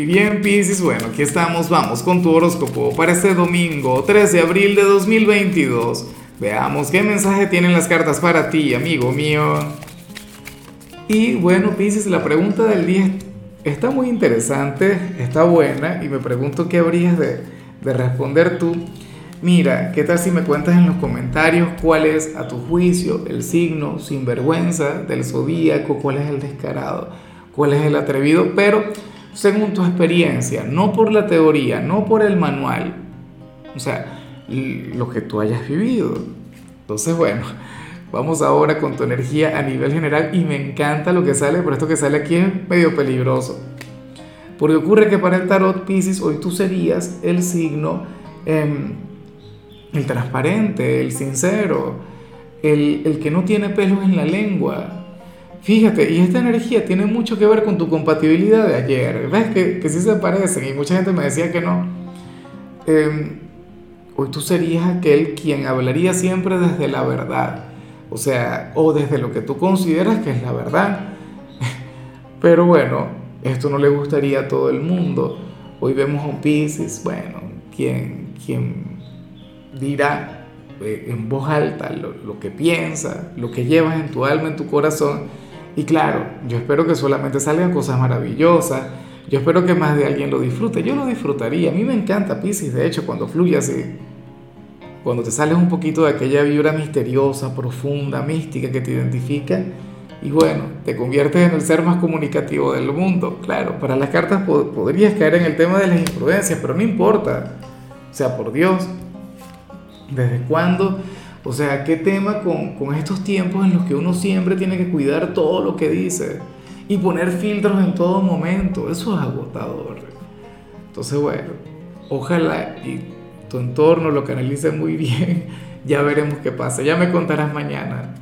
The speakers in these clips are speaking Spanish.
Y bien, Pisces, bueno, aquí estamos, vamos con tu horóscopo para este domingo 13 de abril de 2022. Veamos qué mensaje tienen las cartas para ti, amigo mío. Y bueno, Pisces, la pregunta del día está muy interesante, está buena, y me pregunto qué habrías de, de responder tú. Mira, ¿qué tal si me cuentas en los comentarios cuál es, a tu juicio, el signo sinvergüenza del zodíaco, cuál es el descarado, cuál es el atrevido, pero según tu experiencia, no por la teoría, no por el manual, o sea, lo que tú hayas vivido. Entonces, bueno, vamos ahora con tu energía a nivel general y me encanta lo que sale, pero esto que sale aquí es medio peligroso. Porque ocurre que para el tarot Pisces hoy tú serías el signo, em, el transparente, el sincero, el, el que no tiene pelos en la lengua, Fíjate, y esta energía tiene mucho que ver con tu compatibilidad de ayer. ¿Ves que, que sí se parecen? Y mucha gente me decía que no. Em, hoy tú serías aquel quien hablaría siempre desde la verdad. O sea, o desde lo que tú consideras que es la verdad. Pero bueno, esto no le gustaría a todo el mundo. Hoy vemos a un Pisces, bueno, quien, quien dirá eh, en voz alta lo, lo que piensa, lo que llevas en tu alma, en tu corazón y claro, yo espero que solamente salgan cosas maravillosas. Yo espero que más de alguien lo disfrute. Yo lo disfrutaría. A mí me encanta Pisces, de hecho, cuando fluye así. Cuando te sales un poquito de aquella vibra misteriosa, profunda, mística que te identifica. Y bueno, te conviertes en el ser más comunicativo del mundo. Claro, para las cartas podrías caer en el tema de las imprudencias, pero no importa. O sea, por Dios, ¿desde cuándo? O sea, ¿qué tema con, con, estos tiempos en los que uno siempre tiene que cuidar todo lo que dice y poner filtros en todo momento? Eso es agotador. Entonces, bueno, ojalá y tu entorno lo canalice muy bien. Ya veremos qué pasa. Ya me contarás mañana.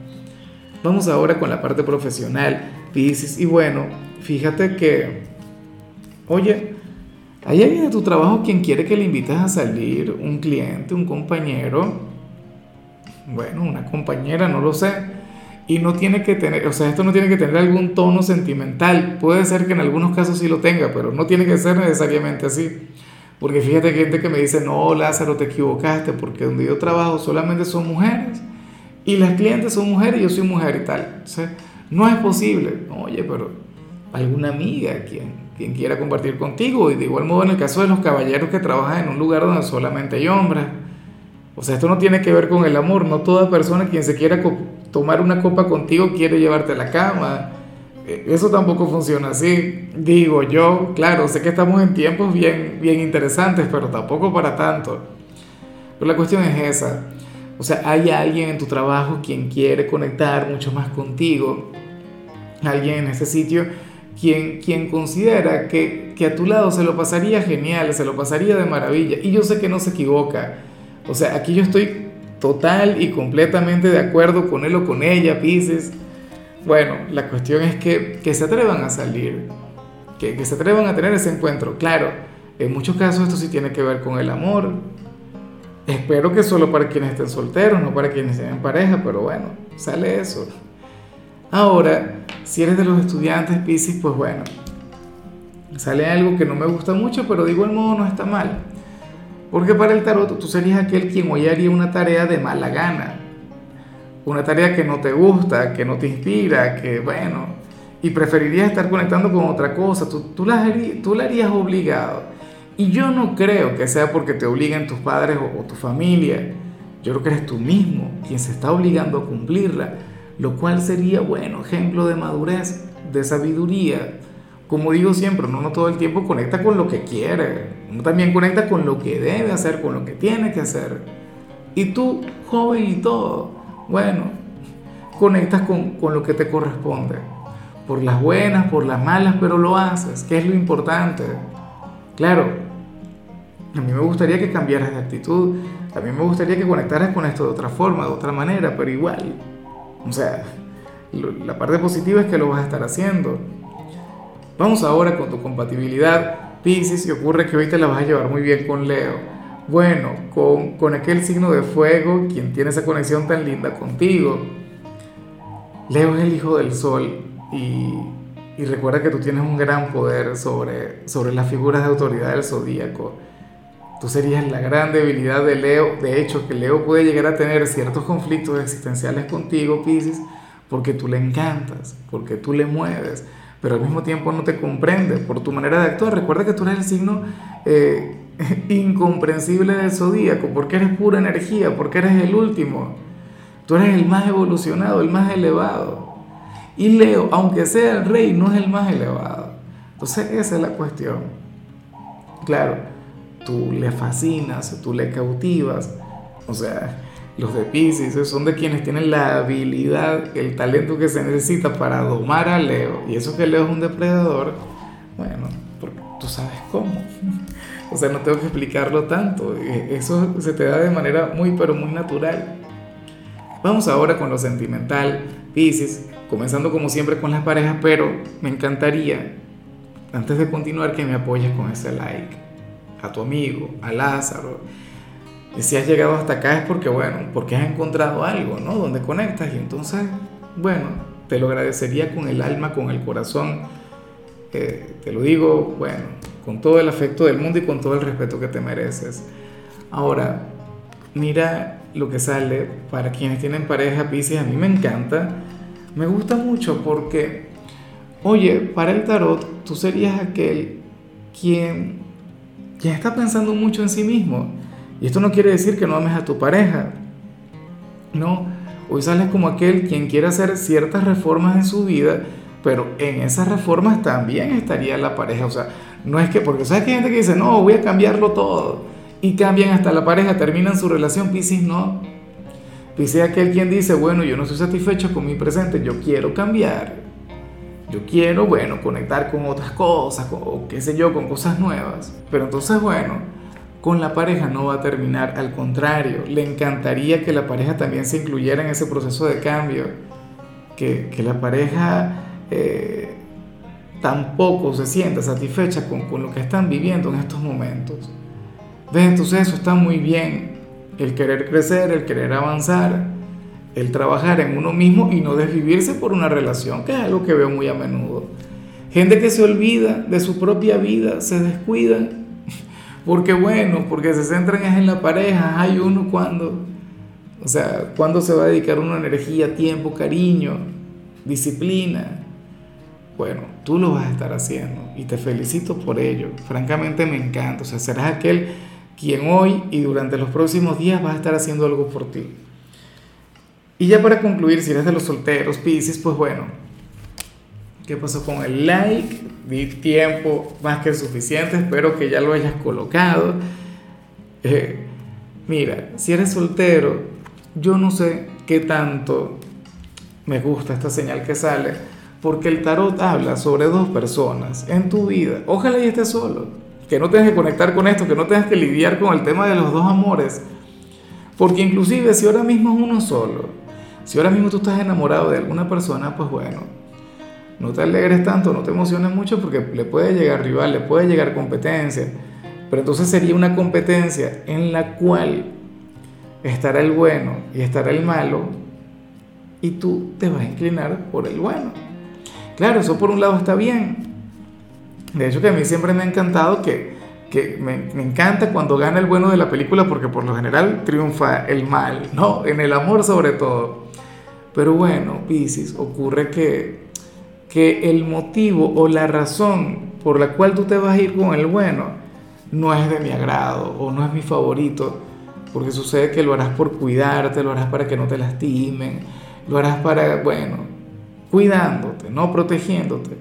Vamos ahora con la parte profesional, Pisces. Y bueno, fíjate que, oye, hay alguien de tu trabajo quien quiere que le invites a salir, un cliente, un compañero bueno, una compañera, no lo sé. Y no tiene que tener, o sea, esto no tiene que tener algún tono sentimental. Puede ser que en algunos casos sí lo tenga, pero no tiene que ser necesariamente así. Porque fíjate que gente que me dice, no, Lázaro, te equivocaste, porque donde yo trabajo solamente son mujeres. Y las clientes son mujeres y yo soy mujer y tal. O sea, no es posible. Oye, pero alguna amiga quien, quien quiera compartir contigo. Y de igual modo en el caso de los caballeros que trabajan en un lugar donde solamente hay hombres o sea, esto no tiene que ver con el amor, no toda persona quien se quiera tomar una copa contigo quiere llevarte a la cama. E, eso tampoco funciona así, digo yo, claro, sé que estamos en tiempos bien, bien interesantes, pero tampoco para tanto. Pero la cuestión es esa, o sea, hay alguien en tu trabajo quien quiere conectar mucho más contigo, alguien en ese sitio quien, quien considera que, que a tu lado se lo pasaría genial, se lo pasaría de maravilla, y yo sé que no se equivoca o sea, aquí yo estoy total y completamente de acuerdo con él o con ella, Pisces. Bueno, la cuestión es que, que se atrevan a salir, que, que se atrevan a tener ese encuentro. Claro, en muchos casos esto sí tiene que ver con el amor. Espero que solo para quienes estén solteros, no para quienes estén en pareja, pero bueno, sale eso. Ahora, si eres de los estudiantes Pisces, pues bueno, sale algo que no me gusta mucho, pero de igual modo no está mal. Porque para el tarot tú serías aquel quien hoy haría una tarea de mala gana. Una tarea que no te gusta, que no te inspira, que bueno, y preferirías estar conectando con otra cosa. Tú, tú, la, tú harías obligado. Y yo no creo que sea porque te obliguen tus padres o, o tu familia. Yo creo que eres tú mismo quien se está obligando a cumplirla. Lo cual sería, bueno, ejemplo de madurez, de sabiduría como digo siempre, uno no todo el tiempo conecta con lo que quiere, uno también conecta con lo que debe hacer, con lo que tiene que hacer. Y tú, joven y todo, bueno, conectas con, con lo que te corresponde, por las buenas, por las malas, pero lo haces, que es lo importante. Claro, a mí me gustaría que cambiaras de actitud, a mí me gustaría que conectaras con esto de otra forma, de otra manera, pero igual, o sea, la parte positiva es que lo vas a estar haciendo. Vamos ahora con tu compatibilidad, Pisces, y ocurre que hoy te la vas a llevar muy bien con Leo. Bueno, con, con aquel signo de fuego, quien tiene esa conexión tan linda contigo. Leo es el hijo del sol y, y recuerda que tú tienes un gran poder sobre, sobre las figuras de autoridad del zodíaco. Tú serías la gran debilidad de Leo. De hecho, que Leo puede llegar a tener ciertos conflictos existenciales contigo, Pisces, porque tú le encantas, porque tú le mueves, pero al mismo tiempo no te comprende por tu manera de actuar. Recuerda que tú eres el signo eh, incomprensible del zodíaco, porque eres pura energía, porque eres el último. Tú eres el más evolucionado, el más elevado. Y Leo, aunque sea el rey, no es el más elevado. Entonces esa es la cuestión. Claro, tú le fascinas, tú le cautivas. O sea, los de Pisces son de quienes tienen la habilidad, el talento que se necesita para domar a Leo. Y eso que Leo es un depredador, bueno, tú sabes cómo. O sea, no tengo que explicarlo tanto. E, eso se te da de manera muy, pero muy natural. Vamos ahora con lo sentimental, Pisces, comenzando como siempre con las parejas, pero me encantaría, antes de continuar, que me apoyes con ese like. A tu amigo, a Lázaro. Y si has llegado hasta acá es porque, bueno, porque has encontrado algo, ¿no? Donde conectas y entonces, bueno, te lo agradecería con el alma, con el corazón. Eh, te lo digo, bueno, con todo el afecto del mundo y con todo el respeto que te mereces. Ahora, mira lo que sale para quienes tienen pareja Pisces, a mí me encanta, me gusta mucho porque, oye, para el tarot tú serías aquel quien, quien está pensando mucho en sí mismo. Y esto no quiere decir que no ames a tu pareja. No, hoy sales como aquel quien quiere hacer ciertas reformas en su vida, pero en esas reformas también estaría la pareja. O sea, no es que, porque sabes que hay gente que dice, no, voy a cambiarlo todo y cambian hasta la pareja, terminan su relación, Piscis no. Piscis aquel quien dice, bueno, yo no estoy satisfecho con mi presente, yo quiero cambiar. Yo quiero, bueno, conectar con otras cosas, o qué sé yo, con cosas nuevas. Pero entonces, bueno, con la pareja no va a terminar, al contrario, le encantaría que la pareja también se incluyera en ese proceso de cambio, que, que la pareja eh, tampoco se sienta satisfecha con, con lo que están viviendo en estos momentos. ¿Ves? Entonces eso está muy bien. El querer crecer, el querer avanzar, el trabajar en uno mismo y no desvivirse por una relación, que es algo que veo muy a menudo. Gente que se olvida de su propia vida, se descuida, porque bueno, porque se centran en la pareja, hay uno cuando, o sea, cuando se va a dedicar una energía, tiempo, cariño, disciplina. Bueno, tú lo vas a estar haciendo y te felicito por ello. Francamente me encanta, o sea, serás aquel quien hoy y durante los próximos días va a estar haciendo algo por ti. Y ya para concluir, si eres de los solteros, Pisces, pues bueno, ¿qué pasó con el like? Di tiempo más que suficiente, espero que ya lo hayas colocado. Eh, mira, si eres soltero, yo no sé qué tanto me gusta esta señal que sale, porque el tarot habla sobre dos personas en tu vida. Ojalá y estés solo que no tengas que conectar con esto, que no tengas que lidiar con el tema de los dos amores. Porque inclusive si ahora mismo es uno solo, si ahora mismo tú estás enamorado de alguna persona, pues bueno, no te alegres tanto, no te emociones mucho porque le puede llegar rival, le puede llegar competencia. Pero entonces sería una competencia en la cual estará el bueno y estará el malo y tú te vas a inclinar por el bueno. Claro, eso por un lado está bien, de hecho que a mí siempre me ha encantado que, que me, me, encanta cuando gana el bueno de la película porque por lo general triunfa el mal, ¿no? En el amor sobre todo. Pero bueno, Piscis, ocurre que, que el motivo o la razón por la cual tú te vas a ir con el bueno no es de mi agrado o no es mi favorito, porque sucede que lo harás por cuidarte, lo harás para que no te lastimen, lo harás para, bueno, cuidándote, no protegiéndote.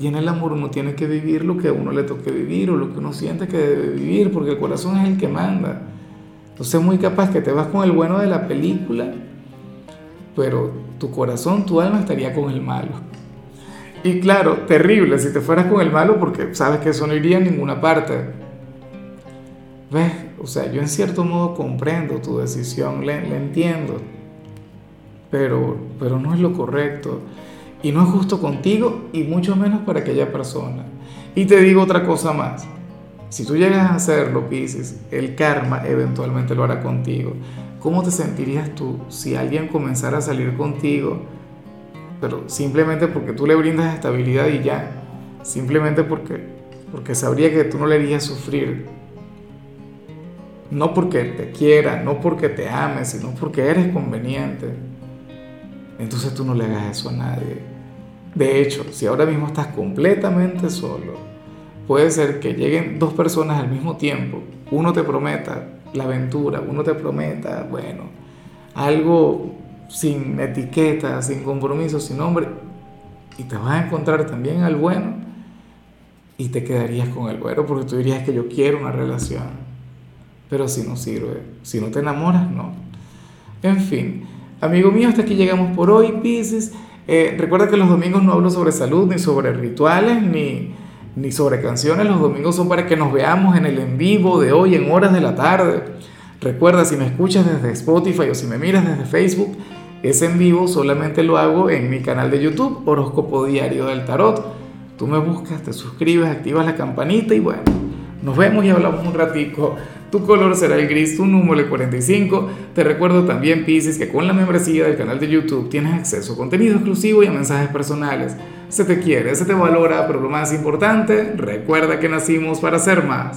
Y en el amor uno tiene que vivir lo que a uno le toque vivir o lo que uno siente que debe vivir, porque el corazón es el que manda. Entonces es muy capaz que te vas con el bueno de la película, pero tu corazón, tu alma estaría con el malo. Y claro, terrible si te fueras con el malo porque sabes que eso no iría a ninguna parte. ¿Ves? O sea, yo en cierto modo comprendo tu decisión, le, entiendo, pero, pero no es lo correcto. Y no es justo contigo y mucho menos para aquella persona. Y te digo otra cosa más. Si tú llegas a hacerlo, Pisces, el karma eventualmente lo hará contigo. ¿Cómo te sentirías tú si alguien comenzara a salir contigo pero simplemente porque tú le brindas estabilidad y ya, simplemente porque, porque sabría que tú no le harías sufrir. No porque te quiera, no porque te ame, sino porque eres conveniente. Entonces tú no le hagas eso a nadie. De hecho, si ahora mismo estás completamente solo, puede ser que lleguen dos personas al mismo tiempo. Uno te prometa la aventura, uno te prometa, bueno, algo sin etiqueta, sin compromiso, sin nombre, y te vas a encontrar también al bueno y te quedarías con el bueno porque tú dirías que yo quiero una relación. Pero si no sirve, si no te enamoras, no. En fin, amigo mío, hasta aquí llegamos por hoy, Pisces. Eh, recuerda que los domingos no hablo sobre salud, ni sobre rituales, ni, ni sobre canciones. Los domingos son para que nos veamos en el en vivo de hoy en horas de la tarde. Recuerda, si me escuchas desde Spotify o si me miras desde Facebook, ese en vivo solamente lo hago en mi canal de YouTube, Horóscopo Diario del Tarot. Tú me buscas, te suscribes, activas la campanita y bueno, nos vemos y hablamos un ratico. Tu color será el gris, tu número el 45. Te recuerdo también, Pisces, que con la membresía del canal de YouTube tienes acceso a contenido exclusivo y a mensajes personales. Se te quiere, se te valora, pero lo más importante, recuerda que nacimos para ser más.